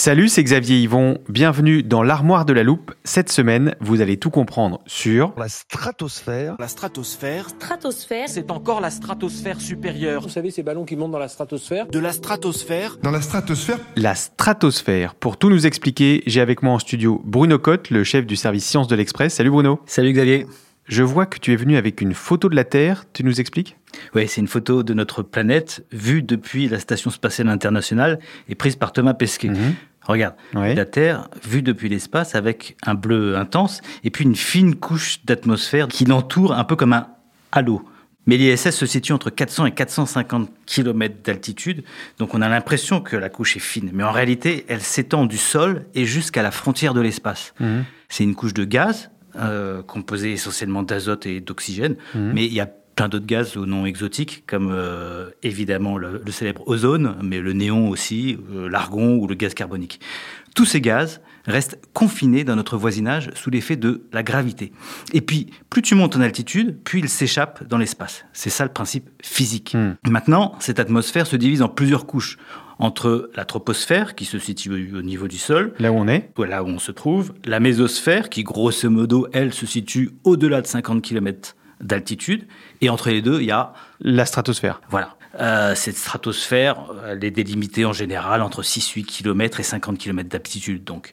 Salut, c'est Xavier Yvon. Bienvenue dans l'armoire de la loupe. Cette semaine, vous allez tout comprendre sur La stratosphère. La stratosphère, Stratosphère, c'est encore la stratosphère supérieure. Vous savez, ces ballons qui montent dans la stratosphère De la stratosphère, Dans la stratosphère, la stratosphère. Pour tout nous expliquer, j'ai avec moi en studio Bruno Cotte, le chef du service Sciences de l'Express. Salut Bruno. Salut Xavier. Je vois que tu es venu avec une photo de la Terre. Tu nous expliques? Oui, c'est une photo de notre planète vue depuis la Station spatiale internationale et prise par Thomas Pesquet. Mhm. Regarde, la Terre vue depuis l'espace avec un bleu intense et puis une fine couche d'atmosphère qui l'entoure un peu comme un halo. Mais l'ISS se situe entre 400 et 450 km d'altitude, donc on a l'impression que la couche est fine. Mais en réalité, elle s'étend du sol et jusqu'à la frontière de l'espace. Mhm. C'est une couche de gaz, euh, composée essentiellement d'azote et d'oxygène, Mhm. mais il y a plein d'autres gaz au nom exotique, comme euh, évidemment le, le célèbre ozone, mais le néon aussi, euh, l'argon ou le gaz carbonique. Tous ces gaz restent confinés dans notre voisinage sous l'effet de la gravité. Et puis, plus tu montes en altitude, plus ils s'échappent dans l'espace. C'est ça le principe physique. Mhm. Maintenant, cette atmosphère se divise en plusieurs couches. Entre la troposphère, qui se situe au- au niveau du sol, Là où on est voilà où on se trouve. La mésosphère, qui grosso modo, elle, se situe au-delà de 50 km d'altitude. Et entre les deux, il y a, La stratosphère. voilà, euh, cette stratosphère, elle est délimitée en général entre 6-8 km et 50 km d'altitude. Donc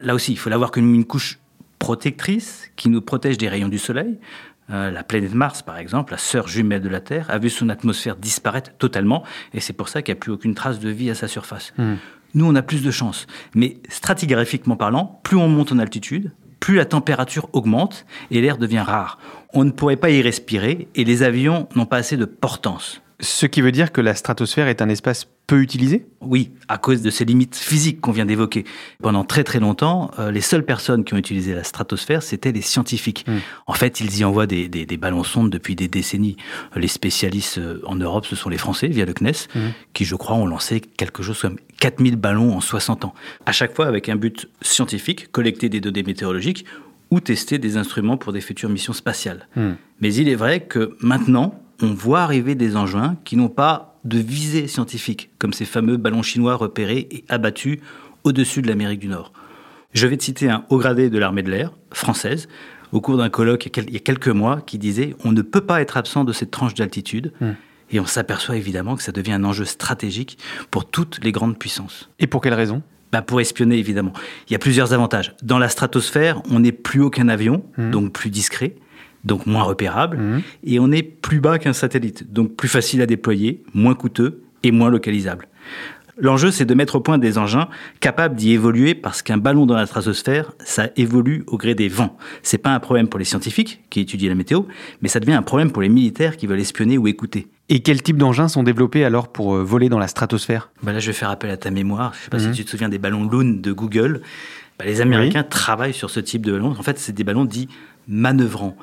là aussi, il faut l'avoir comme une couche protectrice qui nous protège des rayons du Soleil. Euh, la planète Mars, par exemple, la sœur jumelle de la Terre, a vu son atmosphère disparaître totalement, et c'est pour ça qu'il n'y a plus aucune trace de vie à sa surface. Hmm. Nous, on a plus de chance. Mais stratigraphiquement parlant, plus on monte en altitude, plus la température augmente et l'air devient rare. On ne pourrait pas y respirer et les avions n'ont pas assez de portance. Ce qui veut dire que la stratosphère est un espace peu utilisé Oui, à cause de ces limites physiques qu'on vient d'évoquer. Pendant très très longtemps, euh, les seules personnes qui ont utilisé la stratosphère, c'était les scientifiques. Mm. En fait, ils y envoient des, des, des ballons sondes depuis des décennies. Les spécialistes euh, en Europe, ce sont les Français, via le CNES, Mm. qui, je crois, ont lancé quelque chose comme 4000 ballons en 60 ans. À chaque fois avec un but scientifique, collecter des données météorologiques ou tester des instruments pour des futures missions spatiales. Hmm. Mais il est vrai que maintenant, on voit arriver des engins qui n'ont pas de visée scientifique, comme ces fameux ballons chinois repérés et abattus au-dessus de l'Amérique du Nord. Je vais te citer un haut gradé de l'armée de l'air, française, au cours d'un colloque il y a quelques mois, qui disait On ne peut pas être absent de cette tranche d'altitude. Hmm. Et on s'aperçoit évidemment que ça devient un enjeu stratégique pour toutes les grandes puissances. Et pour quelle raison? Bah pour espionner, évidemment. Il y a plusieurs avantages. Dans la stratosphère, on n'est plus haut qu'un avion, Mhm. donc plus discret, donc moins repérable, Mhm. et on est plus bas qu'un satellite, donc plus facile à déployer, moins coûteux et moins localisable. L'enjeu, c'est de mettre au point des engins capables d'y évoluer parce qu'un ballon dans la stratosphère, ça évolue au gré des vents. C'est pas un problème pour les scientifiques qui étudient la météo, mais ça devient un problème pour les militaires qui veulent espionner ou écouter. Et quels types d'engins sont développés alors pour euh, voler dans la stratosphère? Bah là, je vais faire appel à ta mémoire. Je sais pas Mhm. si tu te souviens des ballons Loon de Google. Bah, les Américains travaillent sur ce type de ballon. En fait, c'est des ballons dits manœuvrants.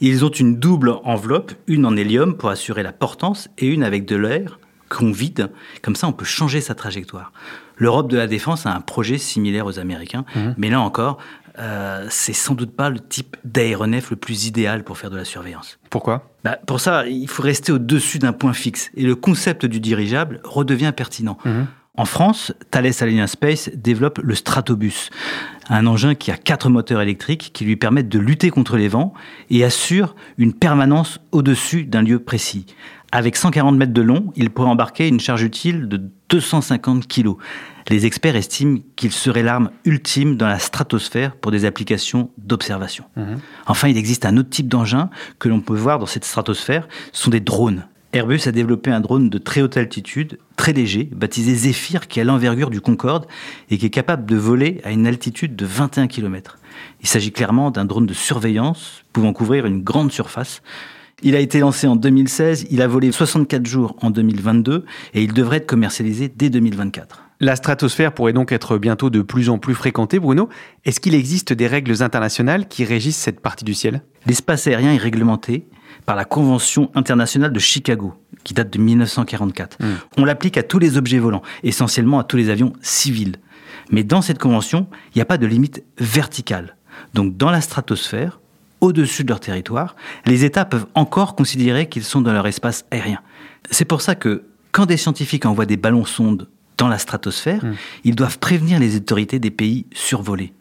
Ils ont une double enveloppe, une en hélium pour assurer la portance et une avec de l'air qu'on vide. Comme ça, on peut changer sa trajectoire. L'Europe de la défense a un projet similaire aux Américains, Mhm. mais là encore, euh, c'est sans doute pas le type d'aéronef le plus idéal pour faire de la surveillance. Pourquoi? Bah, pour ça, il faut rester au-dessus d'un point fixe. Et le concept du dirigeable redevient pertinent. Mhm. En France, Thales Alenia Space développe le Stratobus, un engin qui a quatre moteurs électriques qui lui permettent de lutter contre les vents et assure une permanence au-dessus d'un lieu précis. Avec 140 mètres de long, il pourrait embarquer une charge utile de 250 kg. Les experts estiment qu'il serait l'arme ultime dans la stratosphère pour des applications d'observation. Enfin, il existe un autre type d'engin que l'on peut voir dans cette stratosphère, ce sont des drones. Airbus a développé un drone de très haute altitude, très léger, baptisé Zephyr, qui a l'envergure du Concorde et qui est capable de voler à une altitude de 21 km. Il s'agit clairement d'un drone de surveillance pouvant couvrir une grande surface. Il a été lancé en 2016, il a volé 64 jours en 2022 et il devrait être commercialisé dès 2024. La stratosphère pourrait donc être bientôt de plus en plus fréquentée, Bruno. Est-ce qu'il existe des règles internationales qui régissent cette partie du ciel? L'espace aérien est réglementé par la Convention internationale de Chicago, qui date de 1944. On l'applique à tous les objets volants, essentiellement à tous les avions civils. Mais dans cette convention, il n'y a pas de limite verticale. Donc dans la stratosphère, au-dessus de leur territoire, les États peuvent encore considérer qu'ils sont dans leur espace aérien. C'est pour ça que quand des scientifiques envoient des ballons sondes dans la stratosphère, ils doivent prévenir les autorités des pays survolés.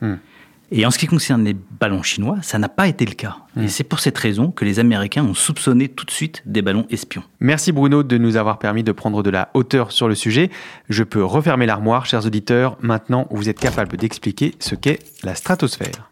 Et en ce qui concerne les ballons chinois, ça n'a pas été le cas. Et c'est pour cette raison que les Américains ont soupçonné tout de suite des ballons espions. Merci Bruno de nous avoir permis de prendre de la hauteur sur le sujet. Je peux refermer l'armoire, chers auditeurs. Maintenant, vous êtes capables d'expliquer ce qu'est la stratosphère.